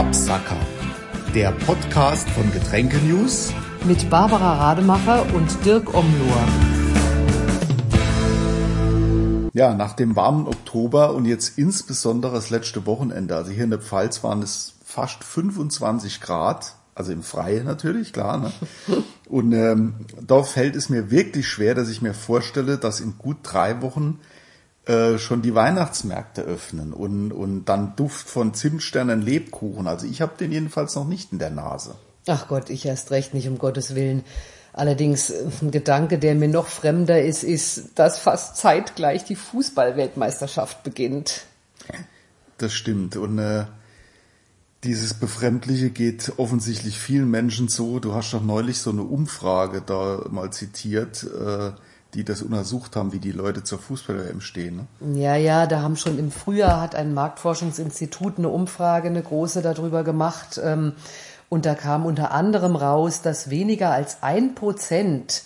Absacker. Der Podcast von Getränke News mit Barbara Rademacher und Dirk Omlohr. Ja, nach dem warmen Oktober und jetzt insbesondere das letzte Wochenende, also hier in der Pfalz waren es fast 25 Grad, also im Freien natürlich, klar. Ne? Und ähm, da fällt es mir wirklich schwer, dass ich mir vorstelle, dass in gut drei Wochen äh, schon die Weihnachtsmärkte öffnen und, und dann Duft von Zimtsternen Lebkuchen. Also ich habe den jedenfalls noch nicht in der Nase. Ach Gott, ich erst recht nicht, um Gottes Willen. Allerdings ein Gedanke, der mir noch fremder ist, ist, dass fast zeitgleich die Fußballweltmeisterschaft beginnt. Das stimmt. Und äh, dieses Befremdliche geht offensichtlich vielen Menschen so. Du hast doch neulich so eine Umfrage da mal zitiert, äh, die das untersucht haben, wie die Leute zur Fußball-WM stehen. Ne? Ja, ja, da haben schon im Frühjahr hat ein Marktforschungsinstitut eine Umfrage, eine große darüber gemacht. Ähm, und da kam unter anderem raus, dass weniger als ein Prozent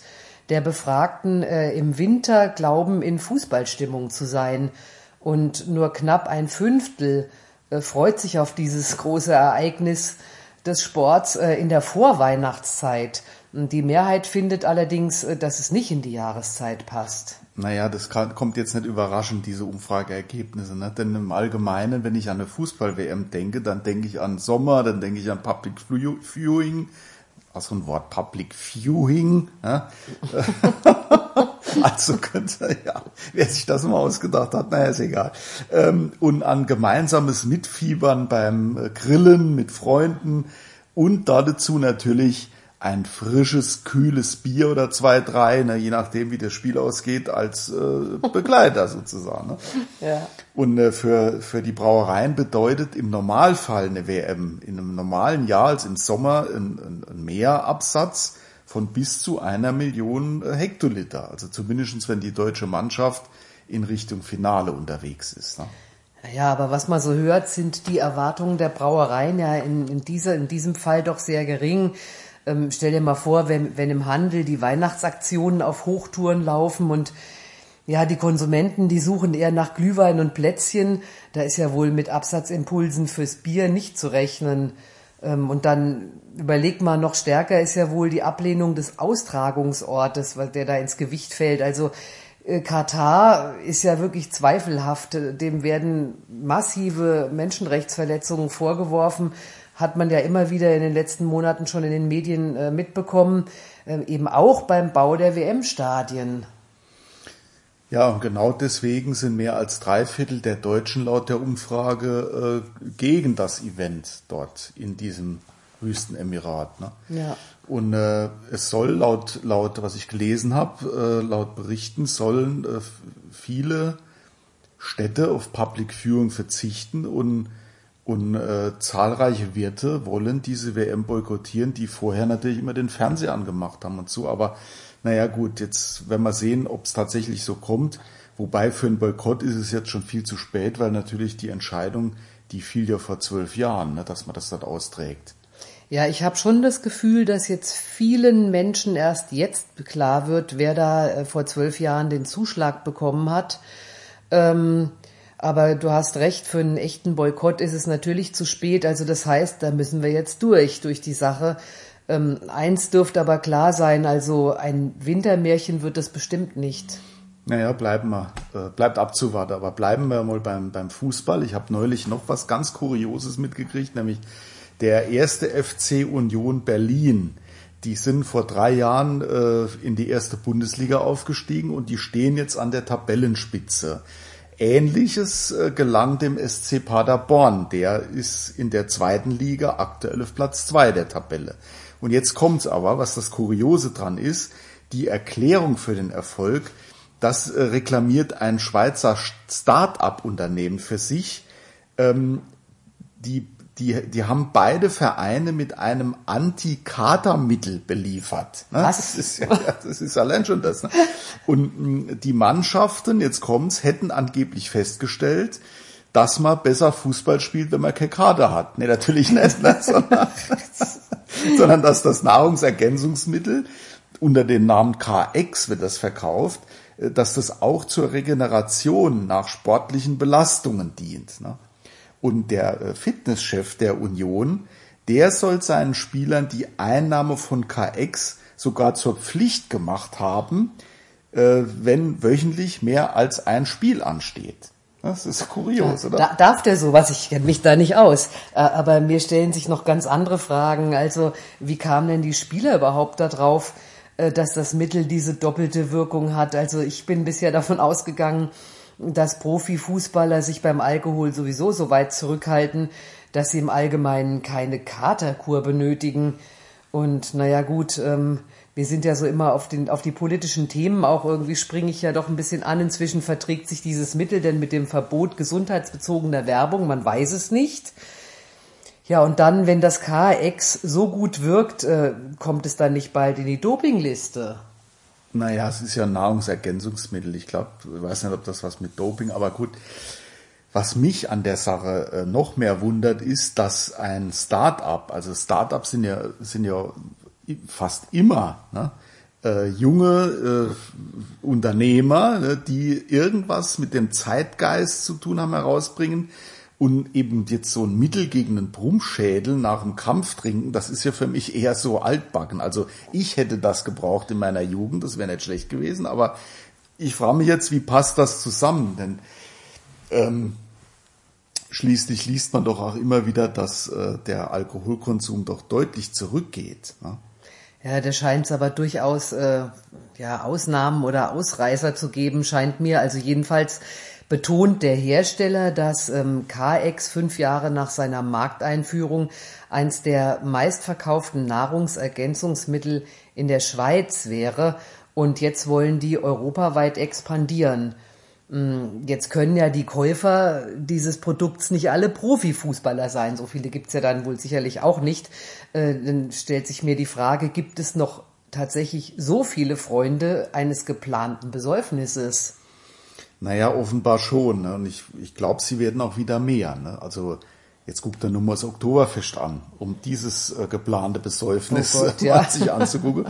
der Befragten äh, im Winter glauben, in Fußballstimmung zu sein. Und nur knapp ein Fünftel äh, freut sich auf dieses große Ereignis des Sports äh, in der Vorweihnachtszeit. Die Mehrheit findet allerdings, äh, dass es nicht in die Jahreszeit passt. Naja, das kommt jetzt nicht überraschend, diese Umfrageergebnisse. Ne? Denn im Allgemeinen, wenn ich an eine Fußball-WM denke, dann denke ich an Sommer, dann denke ich an Public Viewing, so ein Wort, Public Viewing. Ja? also könnte, ja, wer sich das mal ausgedacht hat, naja, ist egal. Ähm, und an gemeinsames Mitfiebern beim Grillen mit Freunden und dazu natürlich ein frisches, kühles Bier oder zwei, drei, ne, je nachdem, wie das Spiel ausgeht, als äh, Begleiter sozusagen. Ne? Ja. Und äh, für, für die Brauereien bedeutet im Normalfall eine WM, in einem normalen Jahr, als im Sommer, ein, ein, ein Mehrabsatz von bis zu einer Million äh, Hektoliter. Also zumindestens, wenn die deutsche Mannschaft in Richtung Finale unterwegs ist. Ne? Ja, aber was man so hört, sind die Erwartungen der Brauereien ja in, in, dieser, in diesem Fall doch sehr gering. Ähm, stell dir mal vor, wenn, wenn im Handel die Weihnachtsaktionen auf Hochtouren laufen und ja, die Konsumenten, die suchen eher nach Glühwein und Plätzchen. Da ist ja wohl mit Absatzimpulsen fürs Bier nicht zu rechnen. Ähm, und dann überleg mal, noch stärker ist ja wohl die Ablehnung des Austragungsortes, der da ins Gewicht fällt. Also äh, Katar ist ja wirklich zweifelhaft. Dem werden massive Menschenrechtsverletzungen vorgeworfen hat man ja immer wieder in den letzten Monaten schon in den Medien äh, mitbekommen, äh, eben auch beim Bau der WM-Stadien. Ja, und genau deswegen sind mehr als drei Viertel der Deutschen laut der Umfrage äh, gegen das Event dort in diesem Wüstenemirat. Ne? Ja. Und äh, es soll laut, laut, was ich gelesen habe, äh, laut Berichten sollen äh, viele Städte auf Public Viewing verzichten und und äh, zahlreiche Wirte wollen diese WM boykottieren, die vorher natürlich immer den Fernseher angemacht haben und so. Aber naja gut, jetzt werden wir sehen, ob es tatsächlich so kommt. Wobei für einen Boykott ist es jetzt schon viel zu spät, weil natürlich die Entscheidung, die fiel ja vor zwölf Jahren, ne, dass man das dort austrägt. Ja, ich habe schon das Gefühl, dass jetzt vielen Menschen erst jetzt klar wird, wer da äh, vor zwölf Jahren den Zuschlag bekommen hat. Ähm, aber du hast recht, für einen echten Boykott ist es natürlich zu spät. Also das heißt, da müssen wir jetzt durch, durch die Sache. Ähm, eins dürfte aber klar sein, also ein Wintermärchen wird es bestimmt nicht. Naja, bleiben wir, äh, bleibt abzuwarten, aber bleiben wir mal beim, beim Fußball. Ich habe neulich noch was ganz Kurioses mitgekriegt, nämlich der erste FC Union Berlin. Die sind vor drei Jahren äh, in die erste Bundesliga aufgestiegen und die stehen jetzt an der Tabellenspitze. Ähnliches äh, gelang dem SC Paderborn. Der ist in der zweiten Liga aktuell auf Platz zwei der Tabelle. Und jetzt kommt's aber, was das Kuriose dran ist, die Erklärung für den Erfolg, das äh, reklamiert ein Schweizer Start-up-Unternehmen für sich. Ähm, die die, die haben beide Vereine mit einem Anti-Kater-Mittel beliefert. Ne? Was? Das ist, ja, das ist allein schon das. Ne? Und mm, die Mannschaften, jetzt kommt's, hätten angeblich festgestellt, dass man besser Fußball spielt, wenn man keine Kater hat. Nee, natürlich nicht, ne? sondern, sondern dass das Nahrungsergänzungsmittel unter dem Namen KX wird das verkauft, äh, dass das auch zur Regeneration nach sportlichen Belastungen dient. Ne? Und der äh, Fitnesschef der Union, der soll seinen Spielern die Einnahme von KX sogar zur Pflicht gemacht haben, äh, wenn wöchentlich mehr als ein Spiel ansteht. Das ist kurios, oder? Da, darf der sowas? Ich kenne mich da nicht aus. Äh, aber mir stellen sich noch ganz andere Fragen. Also, wie kamen denn die Spieler überhaupt darauf, dass das Mittel diese doppelte Wirkung hat? Also, ich bin bisher davon ausgegangen, dass Profifußballer sich beim Alkohol sowieso so weit zurückhalten, dass sie im Allgemeinen keine Katerkur benötigen. Und naja gut, ähm, wir sind ja so immer auf, den, auf die politischen Themen auch irgendwie springe ich ja doch ein bisschen an. Inzwischen verträgt sich dieses Mittel denn mit dem Verbot gesundheitsbezogener Werbung, man weiß es nicht. Ja, und dann, wenn das KX so gut wirkt, äh, kommt es dann nicht bald in die Dopingliste? Naja, es ist ja ein Nahrungsergänzungsmittel. Ich glaube, ich weiß nicht, ob das was mit Doping, aber gut. Was mich an der Sache äh, noch mehr wundert, ist, dass ein Start-up, also Start-ups sind ja, sind ja fast immer ne, äh, junge äh, Unternehmer, ne, die irgendwas mit dem Zeitgeist zu tun haben, herausbringen, und eben jetzt so ein Mittel gegen einen Brummschädel nach dem Kampf trinken, das ist ja für mich eher so altbacken. Also ich hätte das gebraucht in meiner Jugend, das wäre nicht schlecht gewesen, aber ich frage mich jetzt, wie passt das zusammen? Denn ähm, schließlich liest man doch auch immer wieder, dass äh, der Alkoholkonsum doch deutlich zurückgeht. Ne? Ja, da scheint es aber durchaus äh, ja, Ausnahmen oder Ausreißer zu geben, scheint mir. Also jedenfalls betont der Hersteller, dass ähm, KX fünf Jahre nach seiner Markteinführung eins der meistverkauften Nahrungsergänzungsmittel in der Schweiz wäre. Und jetzt wollen die europaweit expandieren. Mm, jetzt können ja die Käufer dieses Produkts nicht alle Profifußballer sein. So viele gibt's ja dann wohl sicherlich auch nicht. Äh, dann stellt sich mir die Frage, gibt es noch tatsächlich so viele Freunde eines geplanten Besäufnisses? Naja, offenbar schon. Ne? Und ich, ich glaube, sie werden auch wieder mehr. Ne? Also jetzt guckt er nur mal das Oktoberfest an, um dieses äh, geplante Besäufnis oh Gott, ja. sich anzugucken.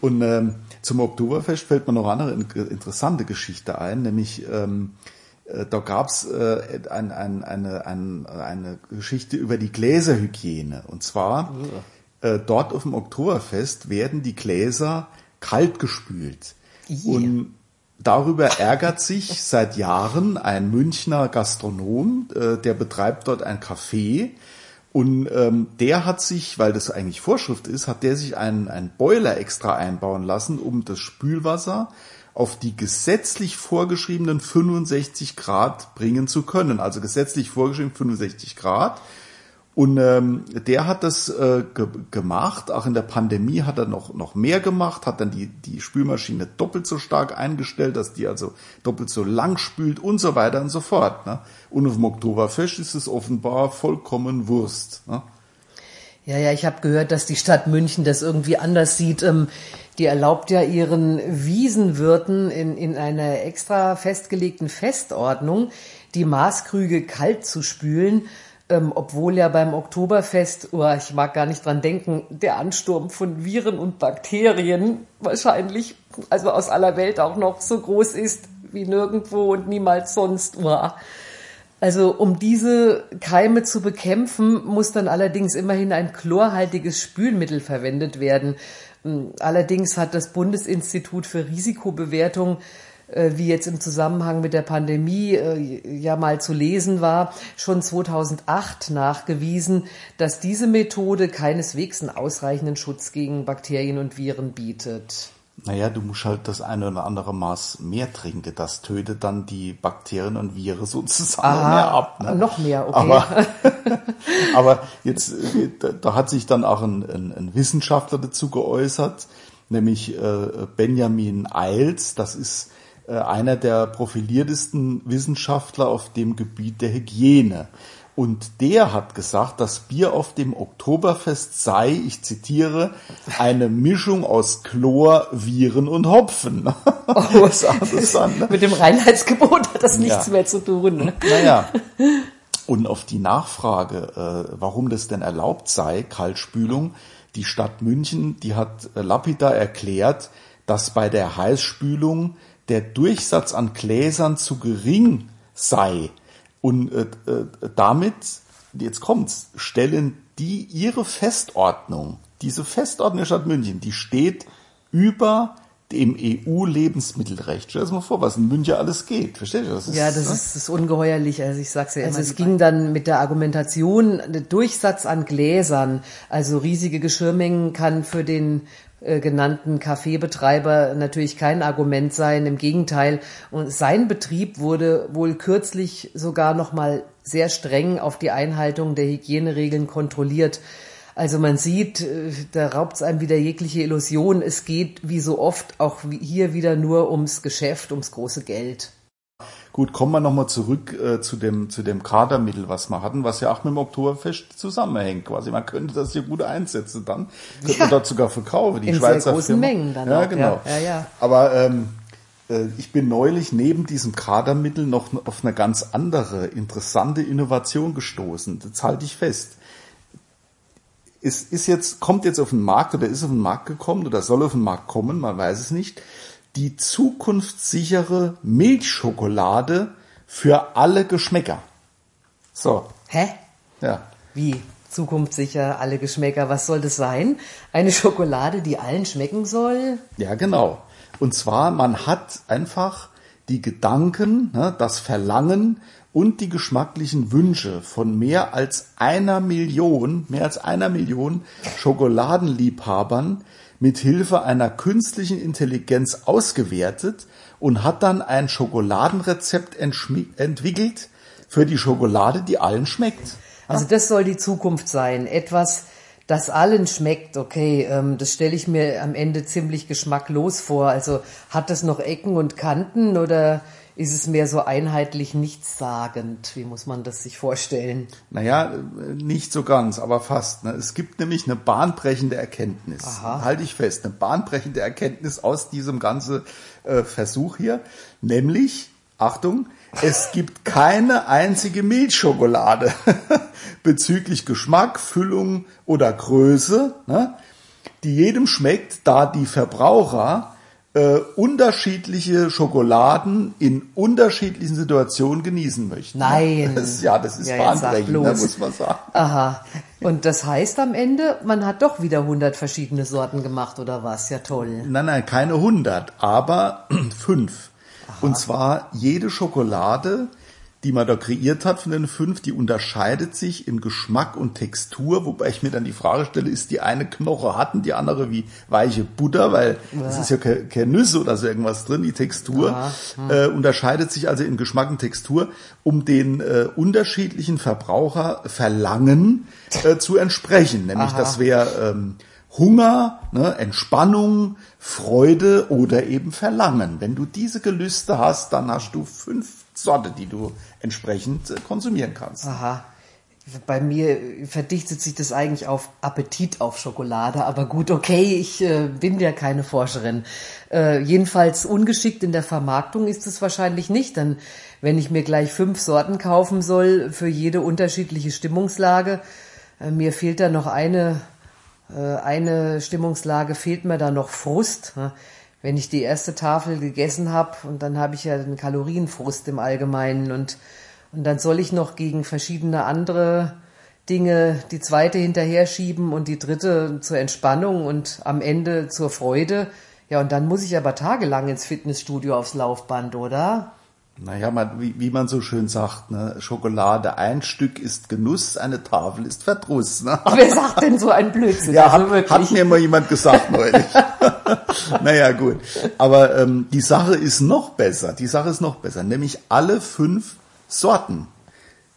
Und ähm, zum Oktoberfest fällt mir noch eine interessante Geschichte ein, nämlich ähm, äh, da gab's äh, ein, ein, eine, ein, eine Geschichte über die Gläserhygiene. Und zwar äh, dort auf dem Oktoberfest werden die Gläser kalt gespült. Yeah. Und Darüber ärgert sich seit Jahren ein Münchner Gastronom, äh, der betreibt dort ein Café und ähm, der hat sich, weil das eigentlich Vorschrift ist, hat der sich einen, einen Boiler extra einbauen lassen, um das Spülwasser auf die gesetzlich vorgeschriebenen 65 Grad bringen zu können. Also gesetzlich vorgeschrieben 65 Grad. Und ähm, der hat das äh, ge gemacht, auch in der Pandemie hat er noch, noch mehr gemacht, hat dann die, die Spülmaschine doppelt so stark eingestellt, dass die also doppelt so lang spült und so weiter und so fort. Ne? Und auf dem Oktoberfest ist es offenbar vollkommen Wurst. Ne? Ja, ja, ich habe gehört, dass die Stadt München das irgendwie anders sieht. Ähm, die erlaubt ja ihren Wiesenwirten in, in einer extra festgelegten Festordnung, die Maßkrüge kalt zu spülen ähm, obwohl ja beim Oktoberfest, oh, ich mag gar nicht dran denken, der Ansturm von Viren und Bakterien wahrscheinlich, also aus aller Welt auch noch so groß ist wie nirgendwo und niemals sonst. Oh. Also um diese Keime zu bekämpfen, muss dann allerdings immerhin ein chlorhaltiges Spülmittel verwendet werden. Ähm, allerdings hat das Bundesinstitut für Risikobewertung wie jetzt im Zusammenhang mit der Pandemie äh, ja mal zu lesen war, schon 2008 nachgewiesen, dass diese Methode keineswegs einen ausreichenden Schutz gegen Bakterien und Viren bietet. Naja, du musst halt das eine oder andere Maß mehr trinken. Das tötet dann die Bakterien und Viren sozusagen Aha, mehr ab. Ne? Noch mehr, okay. Aber, aber jetzt, äh, da hat sich dann auch ein, ein, ein Wissenschaftler dazu geäußert, nämlich äh, Benjamin Eils. Das ist äh, einer der profiliertesten Wissenschaftler auf dem Gebiet der Hygiene. Und der hat gesagt, das Bier auf dem Oktoberfest sei, ich zitiere, eine Mischung aus Chlor, Viren und Hopfen. Oh, ist ne? Mit dem Reinheitsgebot hat das nichts ja. mehr zu tun. Ne? Naja. Und auf die Nachfrage, äh, warum das denn erlaubt sei, Kaltspülung, die Stadt München, die hat äh, lapidar erklärt, dass bei der Heißspülung der Durchsatz an Gläsern zu gering sei. Und äh, äh, damit, jetzt kommt's, stellen die ihre Festordnung, diese Festordnung der Stadt München, die steht über dem EU-Lebensmittelrecht. Stell dir das mal vor, was in München alles geht. Verstehst du? Das ist, ja, das, ne? ist, das ist ungeheuerlich. Also ich sag's ja also immer. Also es ging dann mit der Argumentation, der Durchsatz an Gläsern, also riesige Geschirrmengen kann für den genannten Kaffeebetreiber natürlich kein Argument sein. Im Gegenteil. Und sein Betrieb wurde wohl kürzlich sogar noch mal sehr streng auf die Einhaltung der Hygieneregeln kontrolliert. Also man sieht, äh, da raubt es einem wieder jegliche Illusion. Es geht wie so oft auch hier wieder nur ums Geschäft, ums große Geld. Gut, kommen wir nochmal zurück äh, zu dem zu dem Kadermittel, was wir hatten, was ja auch mit dem Oktoberfest zusammenhängt. Quasi, man könnte das hier gut einsetzen, dann könnte ja. man dort sogar verkaufen. Die In Schweizer sehr großen Firma. Mengen dann ja, auch. Genau. Ja, ja, Aber ähm, äh, ich bin neulich neben diesem Kadermittel noch auf eine ganz andere interessante Innovation gestoßen. Das halte ich fest es ist jetzt, kommt jetzt auf den Markt oder ist auf den Markt gekommen oder soll auf den Markt kommen, man weiß es nicht, die zukunftssichere Milchschokolade für alle Geschmäcker. So. Hä? Ja. Wie? Zukunftssicher, alle Geschmäcker. Was soll das sein? Eine Schokolade, die allen schmecken soll? Ja, genau. Und zwar, man hat einfach die Gedanken, ne, das Verlangen und die geschmacklichen Wünsche von mehr als einer Million, mehr als einer Million Schokoladenliebhabern mit Hilfe einer künstlichen Intelligenz ausgewertet und hat dann ein Schokoladenrezept entwickelt für die Schokolade, die allen schmeckt. Also das soll die Zukunft sein. Etwas, das allen schmeckt, okay, ähm, das stelle ich mir am Ende ziemlich geschmacklos vor. Also hat das noch Ecken und Kanten oder ist es mehr so einheitlich nichtssagend? Wie muss man das sich vorstellen? Naja, nicht so ganz, aber fast. Ne? Es gibt nämlich eine bahnbrechende Erkenntnis. Aha. Halte ich fest, eine bahnbrechende Erkenntnis aus diesem ganzen äh, Versuch hier. Nämlich, Achtung, es gibt keine einzige Milchschokolade bezüglich Geschmack, Füllung oder Größe, ne, die jedem schmeckt, da die Verbraucher äh, unterschiedliche Schokoladen in unterschiedlichen Situationen genießen möchten. Nein. Das, ja, das ist ja, bahnbrechend, da muss man sagen. Aha. Und das heißt am Ende, man hat doch wieder 100 verschiedene Sorten gemacht oder was? Ja toll. Nein, nein, keine 100, aber fünf. Und zwar jede Schokolade die man da kreiert hat von den fünf, die unterscheidet sich in Geschmack und Textur, wobei ich mir dann die Frage stelle, ist die eine Knoche hatten, die andere wie weiche Butter, weil es ja. ist ja keine, keine Nüsse oder so irgendwas drin, die Textur hm. äh, unterscheidet sich also in Geschmack und Textur, um den äh, unterschiedlichen Verbraucherverlangen äh, zu entsprechen. Nämlich Aha. das wäre ähm, Hunger, ne, Entspannung, Freude oder eben Verlangen. Wenn du diese Gelüste hast, dann hast du fünf Sorte, die du entsprechend äh, konsumieren kannst. Aha. Bei mir verdichtet sich das eigentlich auf Appetit auf Schokolade, aber gut, okay, ich äh, bin ja keine Forscherin. Äh, jedenfalls ungeschickt in der Vermarktung ist es wahrscheinlich nicht, denn wenn ich mir gleich fünf Sorten kaufen soll für jede unterschiedliche Stimmungslage, äh, mir fehlt da noch eine, äh, eine Stimmungslage, fehlt mir da noch Frust. Ne? Wenn ich die erste Tafel gegessen habe und dann habe ich ja den Kalorienfrust im Allgemeinen und, und dann soll ich noch gegen verschiedene andere Dinge die zweite hinterher schieben und die dritte zur Entspannung und am Ende zur Freude. Ja, und dann muss ich aber tagelang ins Fitnessstudio aufs Laufband, oder? Naja, man, wie, wie man so schön sagt, ne? Schokolade, ein Stück ist Genuss, eine Tafel ist Verdruss. Ne? Aber wer sagt denn so ein Blödsinn? Ja, also hat, hat mir mal jemand gesagt neulich. naja, gut. Aber ähm, die Sache ist noch besser. Die Sache ist noch besser. Nämlich alle fünf Sorten,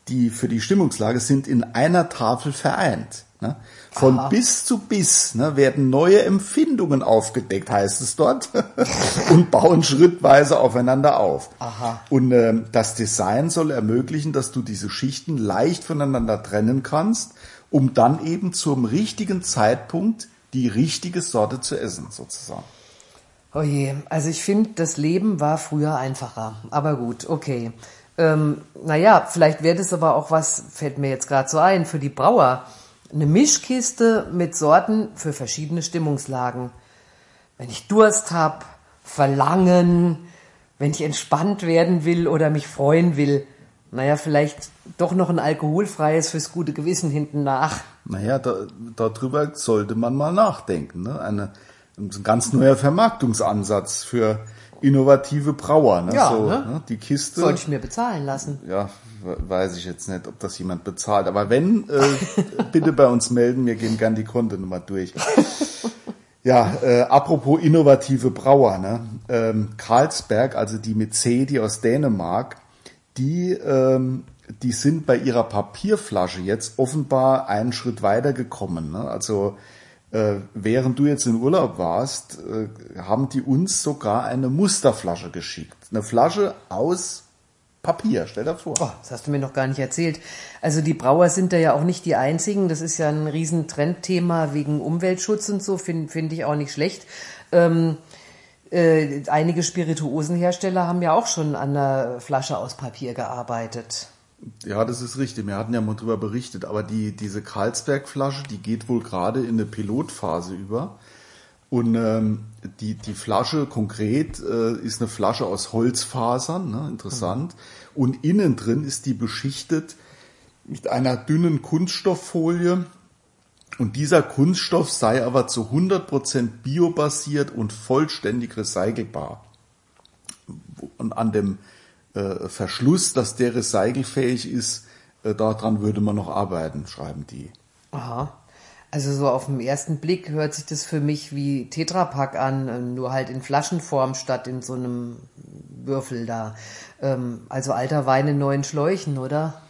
die für die Stimmungslage sind, in einer Tafel vereint. Ne? Von Aha. bis zu bis ne, werden neue Empfindungen aufgedeckt, heißt es dort, und bauen schrittweise aufeinander auf. Aha. Und äh, das Design soll ermöglichen, dass du diese Schichten leicht voneinander trennen kannst, um dann eben zum richtigen Zeitpunkt die richtige Sorte zu essen, sozusagen. Oh je, also ich finde, das Leben war früher einfacher. Aber gut, okay. Ähm, naja, vielleicht wäre das aber auch was, fällt mir jetzt gerade so ein, für die Brauer eine Mischkiste mit Sorten für verschiedene Stimmungslagen. Wenn ich Durst habe, Verlangen, wenn ich entspannt werden will oder mich freuen will. naja, vielleicht doch noch ein alkoholfreies fürs gute Gewissen hinten nach. Naja, da, darüber sollte man mal nachdenken. Ne? Eine, ein ganz neuer Vermarktungsansatz für innovative Brauer. Ne? Ja, so, ne? ne? Die Kiste. Sollte ich mir bezahlen lassen. Ja, we- weiß ich jetzt nicht, ob das jemand bezahlt. Aber wenn, äh, bitte bei uns melden. Wir gehen gern die Kontonummer durch. Ja, äh, apropos innovative Brauer, ne? Ähm, Carlsberg, also die mit C, die aus Dänemark, die, ähm, die sind bei ihrer Papierflasche jetzt offenbar einen Schritt weiter gekommen. Ne? Also äh, während du jetzt in Urlaub warst, äh, haben die uns sogar eine Musterflasche geschickt. Eine Flasche aus Papier, stell dir vor. Oh, das hast du mir noch gar nicht erzählt. Also die Brauer sind da ja auch nicht die einzigen. Das ist ja ein riesen Trendthema wegen Umweltschutz und so, finde find ich auch nicht schlecht. Ähm, äh, einige Spirituosenhersteller haben ja auch schon an einer Flasche aus Papier gearbeitet. Ja, das ist richtig. Wir hatten ja mal drüber berichtet, aber die, diese Carlsberg-Flasche, die geht wohl gerade in eine Pilotphase über. Und ähm, die, die Flasche konkret äh, ist eine Flasche aus Holzfasern, ne? interessant. Und innen drin ist die beschichtet mit einer dünnen Kunststofffolie. Und dieser Kunststoff sei aber zu 100% biobasiert und vollständig recycelbar. Und an dem äh, Verschluss, dass der recycelfähig ist, äh, daran würde man noch arbeiten, schreiben die. Aha. Also so auf den ersten Blick hört sich das für mich wie Tetrapack an, äh, nur halt in Flaschenform statt in so einem Würfel da. Ähm, also alter Wein in neuen Schläuchen, oder?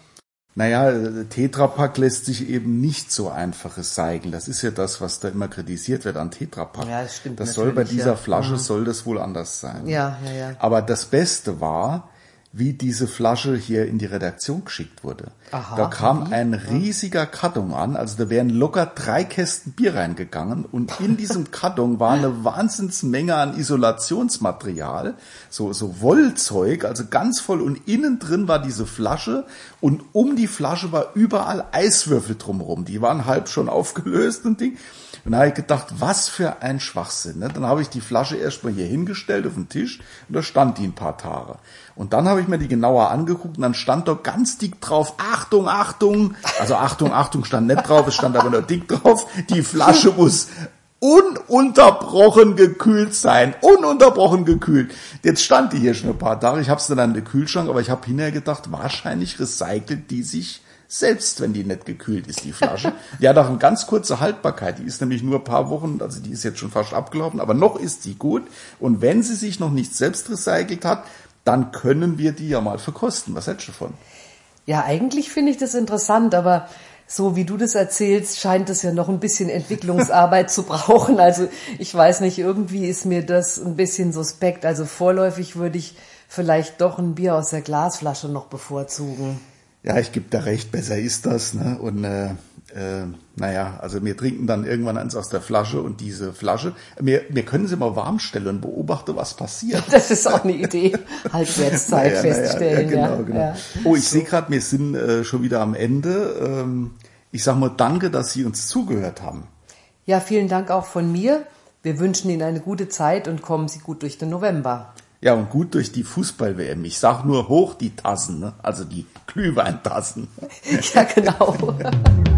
Naja, Tetrapack lässt sich eben nicht so einfach recyceln. Das ist ja das, was da immer kritisiert wird an Tetrapack. Ja, das stimmt Das soll bei dieser ja. Flasche Mhm. soll das wohl anders sein. Ja, ja, ja. Aber das Beste war, wie diese Flasche hier in die Redaktion geschickt wurde. Aha, da kam wie? ein riesiger Karton an, also da wären locker drei Kästen Bier reingegangen und in diesem Karton war eine Wahnsinnsmenge an Isolationsmaterial, so, so Wollzeug, also ganz voll und innen drin war diese Flasche und um die Flasche war überall Eiswürfel drumherum, die waren halb schon aufgelöst und Ding. Und da habe ich gedacht, was für ein Schwachsinn. Ne? Dann habe ich die Flasche erstmal hier hingestellt auf den Tisch und da stand die ein paar Tage. Und dann habe ich mir die genauer angeguckt und dann stand da ganz dick drauf, Achtung, Achtung, also Achtung, Achtung stand nicht drauf, es stand aber nur dick drauf, die Flasche muss ununterbrochen gekühlt sein, ununterbrochen gekühlt. Jetzt stand die hier schon ein paar Tage, ich habe es dann an den Kühlschrank, aber ich habe hinterher gedacht, wahrscheinlich recycelt die sich selbst, wenn die nicht gekühlt ist, die Flasche. Die hat auch eine ganz kurze Haltbarkeit, die ist nämlich nur ein paar Wochen, also die ist jetzt schon fast abgelaufen, aber noch ist die gut. Und wenn sie sich noch nicht selbst recycelt hat, dann können wir die ja mal verkosten. Was hältst du davon? Ja, eigentlich finde ich das interessant, aber so wie du das erzählst, scheint es ja noch ein bisschen Entwicklungsarbeit zu brauchen. Also ich weiß nicht, irgendwie ist mir das ein bisschen suspekt. Also vorläufig würde ich vielleicht doch ein Bier aus der Glasflasche noch bevorzugen. Ja, ich gebe da recht, besser ist das. Ne? Und äh, äh, naja, also wir trinken dann irgendwann eins aus der Flasche und diese Flasche, wir, wir können sie mal warm stellen und beobachten, was passiert. Das ist auch eine Idee. Halbwertszeit Naja, naja, feststellen. Ja, genau, genau. ja. Oh, ich sehe gerade, wir sind äh, schon wieder am Ende. Ähm, ich sag mal danke, dass Sie uns zugehört haben. ja, vielen Dank auch von mir. Wir wünschen Ihnen eine gute Zeit und kommen Sie gut durch den November. Ja, und gut durch die Fußball-WM. Ich sag nur hoch die Tassen, ne? also die Glühweintassen. Ja, genau.